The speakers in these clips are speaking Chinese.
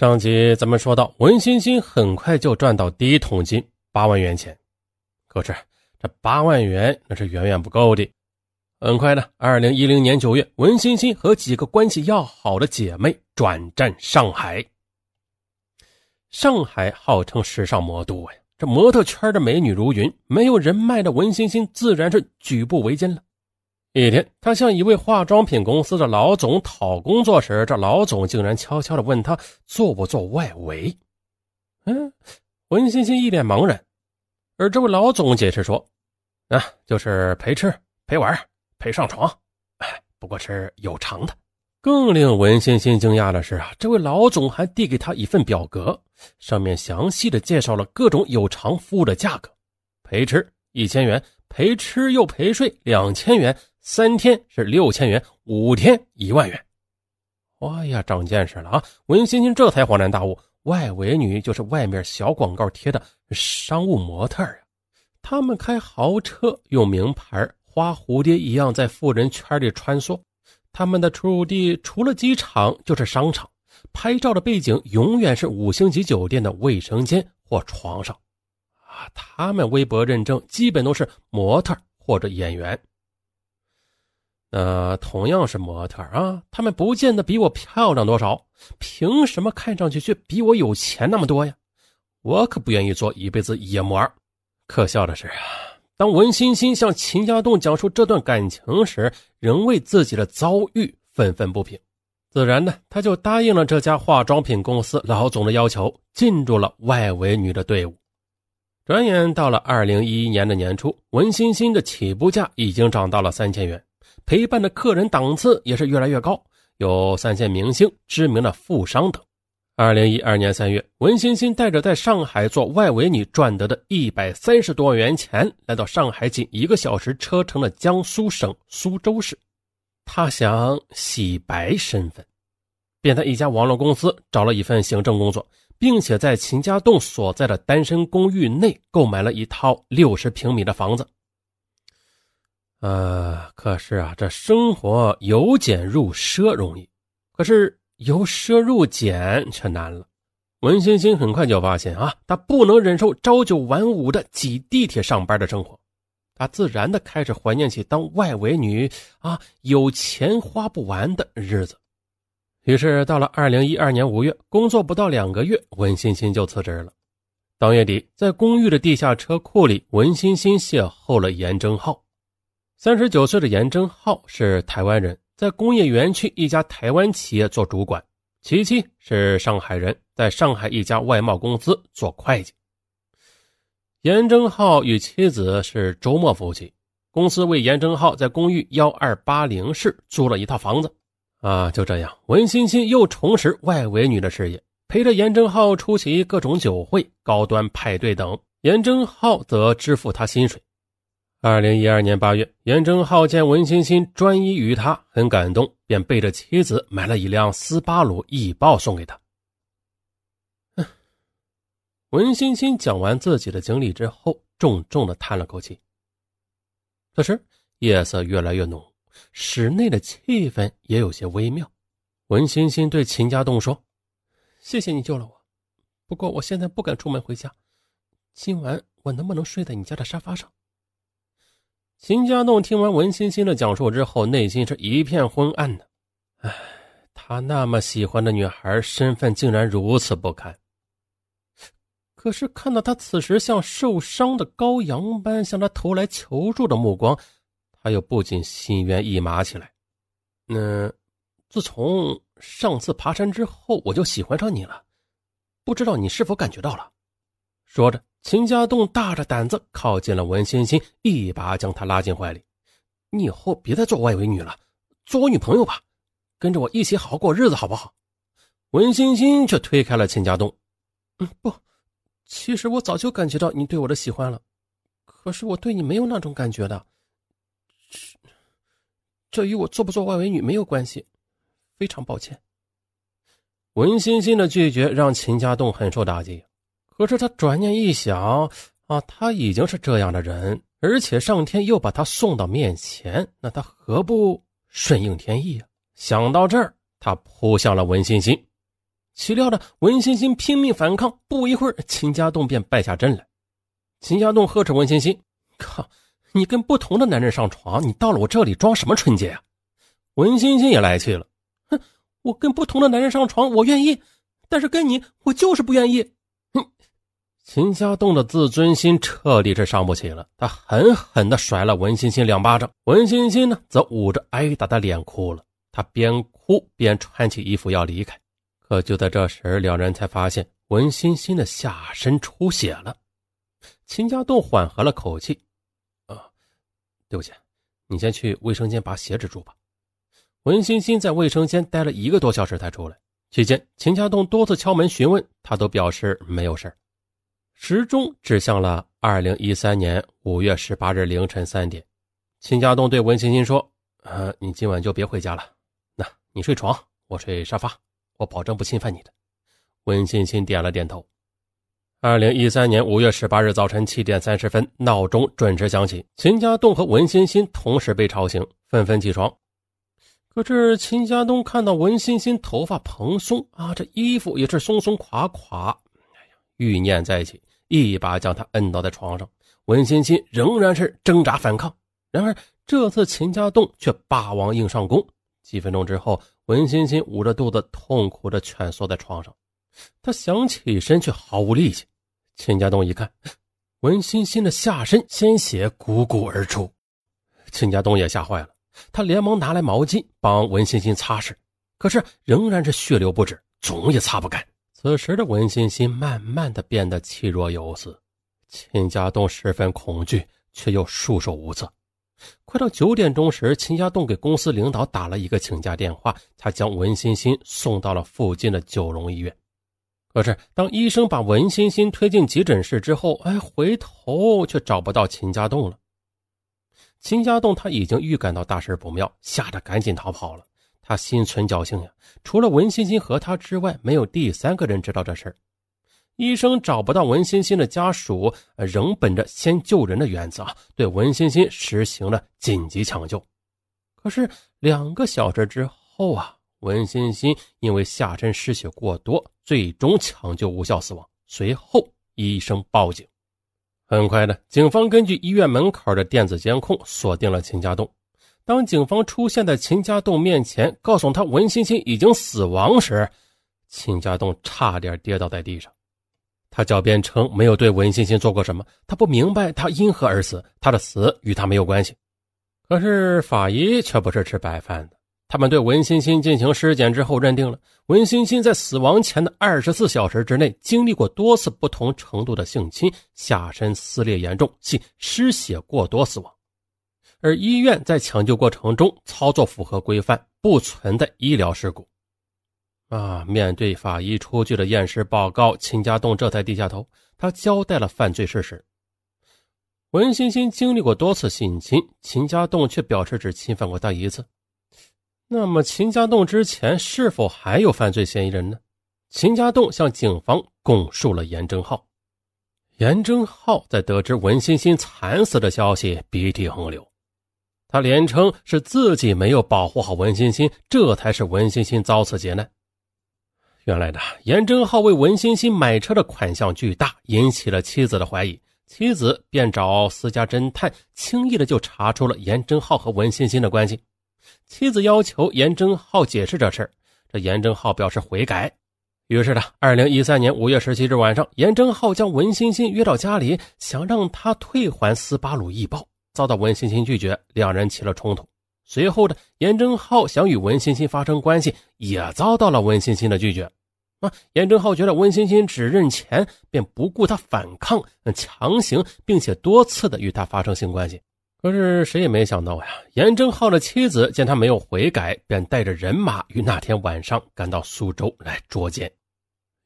上集咱们说到，文欣欣很快就赚到第一桶金八万元钱，可是这八万元那是远远不够的。很快的，二零一零年九月，文欣欣和几个关系要好的姐妹转战上海。上海号称时尚魔都呀，这模特圈的美女如云，没有人脉的文欣欣自然是举步维艰了。一天，他向一位化妆品公司的老总讨工作时，这老总竟然悄悄地问他做不做外围。嗯，文欣欣一脸茫然。而这位老总解释说：“啊，就是陪吃、陪玩、陪上床，哎，不过是有偿的。”更令文欣欣惊讶的是啊，这位老总还递给他一份表格，上面详细的介绍了各种有偿服务的价格：陪吃一千元，陪吃又陪睡两千元。三天是六千元，五天一万元。哎呀，长见识了啊！文欣欣这才恍然大悟，外围女就是外面小广告贴的商务模特啊。他们开豪车，用名牌，花蝴蝶一样在富人圈里穿梭。他们的出入地除了机场就是商场，拍照的背景永远是五星级酒店的卫生间或床上。啊，他们微博认证基本都是模特或者演员。那同样是模特啊，他们不见得比我漂亮多少，凭什么看上去却比我有钱那么多呀？我可不愿意做一辈子野模。可笑的是啊，当文欣欣向秦家栋讲述这段感情时，仍为自己的遭遇愤愤不平。自然呢，他就答应了这家化妆品公司老总的要求，进入了外围女的队伍。转眼到了二零一一年的年初，文欣欣的起步价已经涨到了三千元。陪伴的客人档次也是越来越高，有三线明星、知名的富商等。二零一二年三月，文欣欣带着在上海做外围女赚得的一百三十多万元钱，来到上海仅一个小时车程的江苏省苏州市。她想洗白身份，便在一家网络公司找了一份行政工作，并且在秦家栋所在的单身公寓内购买了一套六十平米的房子。呃，可是啊，这生活由俭入奢容易，可是由奢入俭却难了。文欣欣很快就发现啊，她不能忍受朝九晚五的挤地铁上班的生活，她自然的开始怀念起当外围女啊有钱花不完的日子。于是到了二零一二年五月，工作不到两个月，文欣欣就辞职了。当月底，在公寓的地下车库里，文欣欣邂逅了严正浩。三十九岁的严正浩是台湾人，在工业园区一家台湾企业做主管，其妻是上海人，在上海一家外贸公司做会计。严正浩与妻子是周末夫妻，公司为严正浩在公寓幺二八零室租了一套房子。啊，就这样，文欣欣又重拾外围女的事业，陪着严正浩出席各种酒会、高端派对等，严正浩则支付他薪水。二零一二年八月，严正浩见文欣欣专一于他，很感动，便背着妻子买了一辆斯巴鲁翼豹送给他。文欣欣讲完自己的经历之后，重重的叹了口气。此时，夜色越来越浓，室内的气氛也有些微妙。文欣欣对秦家栋说：“谢谢你救了我，不过我现在不敢出门回家。今晚我能不能睡在你家的沙发上？”秦家栋听完文欣欣的讲述之后，内心是一片昏暗的。唉，他那么喜欢的女孩，身份竟然如此不堪。可是看到他此时像受伤的羔羊般向他投来求助的目光，他又不禁心猿意马起来。嗯，自从上次爬山之后，我就喜欢上你了，不知道你是否感觉到了？说着。秦家栋大着胆子靠近了文欣欣，一把将她拉进怀里。“你以后别再做外围女了，做我女朋友吧，跟着我一起好好过日子，好不好？”文欣欣却推开了秦家栋。“嗯，不，其实我早就感觉到你对我的喜欢了，可是我对你没有那种感觉的。这与我做不做外围女没有关系，非常抱歉。”文欣欣的拒绝让秦家栋很受打击。可是他转念一想，啊，他已经是这样的人，而且上天又把他送到面前，那他何不顺应天意啊？想到这儿，他扑向了文欣欣。岂料的文欣欣拼命反抗，不一会儿，秦家栋便败下阵来。秦家栋呵斥文欣欣：“靠，你跟不同的男人上床，你到了我这里装什么纯洁啊？”文欣欣也来气了：“哼，我跟不同的男人上床，我愿意，但是跟你，我就是不愿意。”秦家栋的自尊心彻底是伤不起了，他狠狠地甩了文欣欣两巴掌。文欣欣呢，则捂着挨打的脸哭了。他边哭边穿起衣服要离开。可就在这时，两人才发现文欣欣的下身出血了。秦家栋缓和了口气：“啊，对不起，你先去卫生间把血止住吧。”文欣欣在卫生间待了一个多小时才出来。期间，秦家栋多次敲门询问，他都表示没有事时钟指向了二零一三年五月十八日凌晨三点。秦家栋对文欣欣说：“呃，你今晚就别回家了，那你睡床，我睡沙发。”我保证不侵犯你的。文馨馨点了点头。二零一三年五月十八日早晨七点三十分，闹钟准时响起。秦家栋和文欣欣同时被吵醒，纷纷起床。可是秦家栋看到文欣欣头发蓬松啊，这衣服也是松松垮垮，哎呀，欲念再起，一把将他摁倒在床上。文欣欣仍然是挣扎反抗，然而这次秦家栋却霸王硬上弓。几分钟之后。文欣欣捂着肚子，痛苦的蜷缩在床上。他想起身，却毫无力气。秦家栋一看，文欣欣的下身鲜血汩汩而出，秦家栋也吓坏了。他连忙拿来毛巾帮文欣欣擦拭，可是仍然是血流不止，总也擦不干。此时的文欣欣慢慢的变得气若游丝，秦家栋十分恐惧，却又束手无策。快到九点钟时，秦家栋给公司领导打了一个请假电话，他将文欣欣送到了附近的九龙医院。可是，当医生把文欣欣推进急诊室之后，哎，回头却找不到秦家栋了。秦家栋他已经预感到大事不妙，吓得赶紧逃跑了。他心存侥幸呀，除了文欣欣和他之外，没有第三个人知道这事儿。医生找不到文欣欣的家属，仍本着先救人的原则，对文欣欣实行了紧急抢救。可是两个小时之后啊，文欣欣因为下身失血过多，最终抢救无效死亡。随后医生报警。很快的，警方根据医院门口的电子监控锁定了秦家栋。当警方出现在秦家栋面前，告诉他文欣欣已经死亡时，秦家栋差点跌倒在地上。他狡辩称没有对文欣欣做过什么，他不明白他因何而死，他的死与他没有关系。可是法医却不是吃白饭的，他们对文欣欣进行尸检之后，认定了文欣欣在死亡前的二十四小时之内经历过多次不同程度的性侵，下身撕裂严重，系失血过多死亡。而医院在抢救过程中操作符合规范，不存在医疗事故。啊！面对法医出具的验尸报告，秦家栋这才低下头。他交代了犯罪事实：文欣欣经历过多次性侵，秦家栋却表示只侵犯过他一次。那么，秦家栋之前是否还有犯罪嫌疑人呢？秦家栋向警方供述了严正浩。严正浩在得知文欣欣惨死的消息，鼻涕横流。他连称是自己没有保护好文欣欣，这才是文欣欣遭此劫难。原来的严正浩为文欣欣买车的款项巨大，引起了妻子的怀疑。妻子便找私家侦探，轻易的就查出了严正浩和文欣欣的关系。妻子要求严正浩解释这事这严正浩表示悔改。于是呢，二零一三年五月十七日晚上，严正浩将文欣欣约到家里，想让他退还斯巴鲁易豹，遭到文欣欣拒绝，两人起了冲突。随后的严正浩想与文欣欣发生关系，也遭到了文欣欣的拒绝。啊，严正浩觉得文欣欣只认钱，便不顾他反抗，强行并且多次的与他发生性关系。可是谁也没想到呀，严正浩的妻子见他没有悔改，便带着人马于那天晚上赶到苏州来捉奸。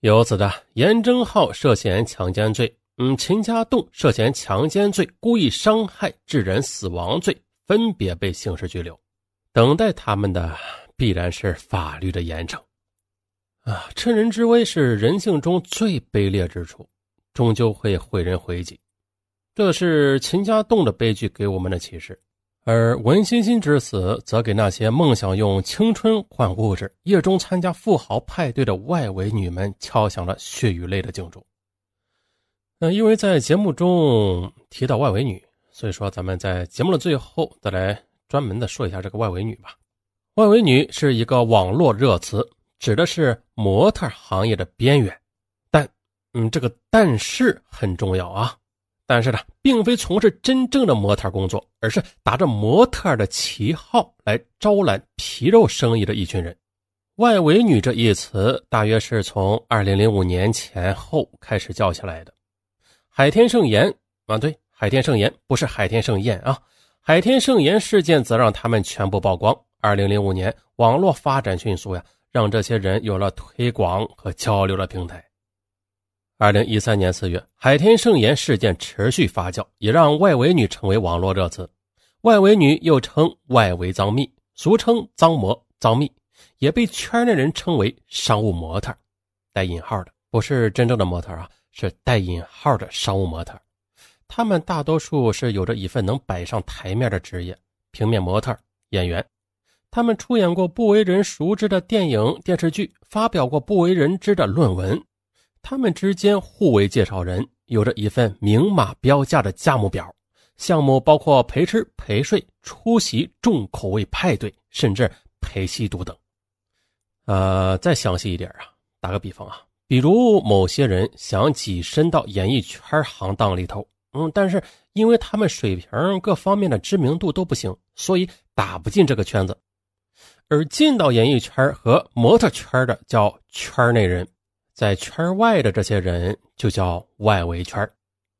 由此的严正浩涉嫌强奸罪，嗯，秦家栋涉嫌强奸罪、故意伤害致人死亡罪。分别被刑事拘留，等待他们的必然是法律的严惩。啊，趁人之危是人性中最卑劣之处，终究会毁人毁己。这是秦家栋的悲剧给我们的启示。而文欣欣之死，则给那些梦想用青春换物质、夜中参加富豪派对的外围女们敲响了血与泪的警钟。因为在节目中提到外围女，所以说咱们在节目的最后再来专门的说一下这个外围女吧。外围女是一个网络热词，指的是模特行业的边缘。但，嗯，这个但是很重要啊。但是呢，并非从事真正的模特工作，而是打着模特的旗号来招揽皮肉生意的一群人。外围女这一词，大约是从二零零五年前后开始叫起来的。海天盛宴啊，对，海天盛宴不是海天盛宴啊，海天盛宴事件则让他们全部曝光。二零零五年，网络发展迅速呀，让这些人有了推广和交流的平台。二零一三年四月，海天盛宴事件持续发酵，也让外围女成为网络热词。外围女又称外围脏蜜，俗称脏模、脏蜜，也被圈内人称为商务模特，带引号的，不是真正的模特啊，是带引号的商务模特。他们大多数是有着一份能摆上台面的职业，平面模特、演员。他们出演过不为人熟知的电影、电视剧，发表过不为人知的论文。他们之间互为介绍人，有着一份明码标价的价目表，项目包括陪吃、陪睡、出席重口味派对，甚至陪吸毒等。呃，再详细一点啊，打个比方啊，比如某些人想跻身到演艺圈行当里头，嗯，但是因为他们水平各方面的知名度都不行，所以打不进这个圈子。而进到演艺圈和模特圈的叫圈内人。在圈外的这些人就叫外围圈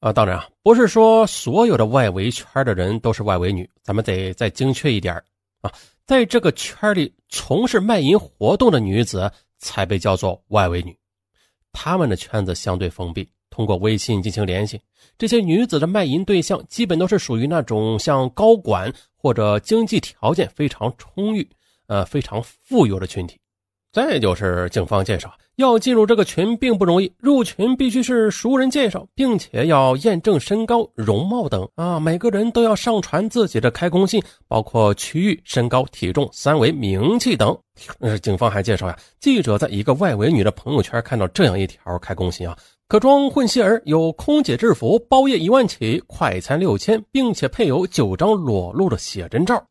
啊，当然啊，不是说所有的外围圈的人都是外围女，咱们得再精确一点啊。在这个圈里从事卖淫活动的女子才被叫做外围女，他们的圈子相对封闭，通过微信进行联系。这些女子的卖淫对象基本都是属于那种像高管或者经济条件非常充裕、呃非常富有的群体。再就是警方介绍。要进入这个群并不容易，入群必须是熟人介绍，并且要验证身高、容貌等啊。每个人都要上传自己的开工信，包括区域、身高、体重、三围、名气等。那是警方还介绍呀，记者在一个外围女的朋友圈看到这样一条开工信啊：可装混血儿，有空姐制服，包夜一万起，快餐六千，并且配有九张裸露的写真照。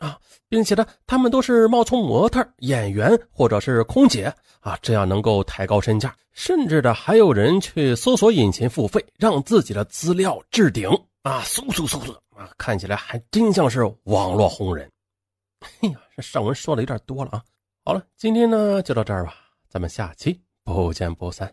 啊，并且呢，他们都是冒充模特、演员或者是空姐啊，这样能够抬高身价。甚至的还有人去搜索引擎付费，让自己的资料置顶啊，嗖嗖嗖嗖啊，看起来还真像是网络红人。哎呀，这上文说的有点多了啊。好了，今天呢就到这儿吧，咱们下期不见不散。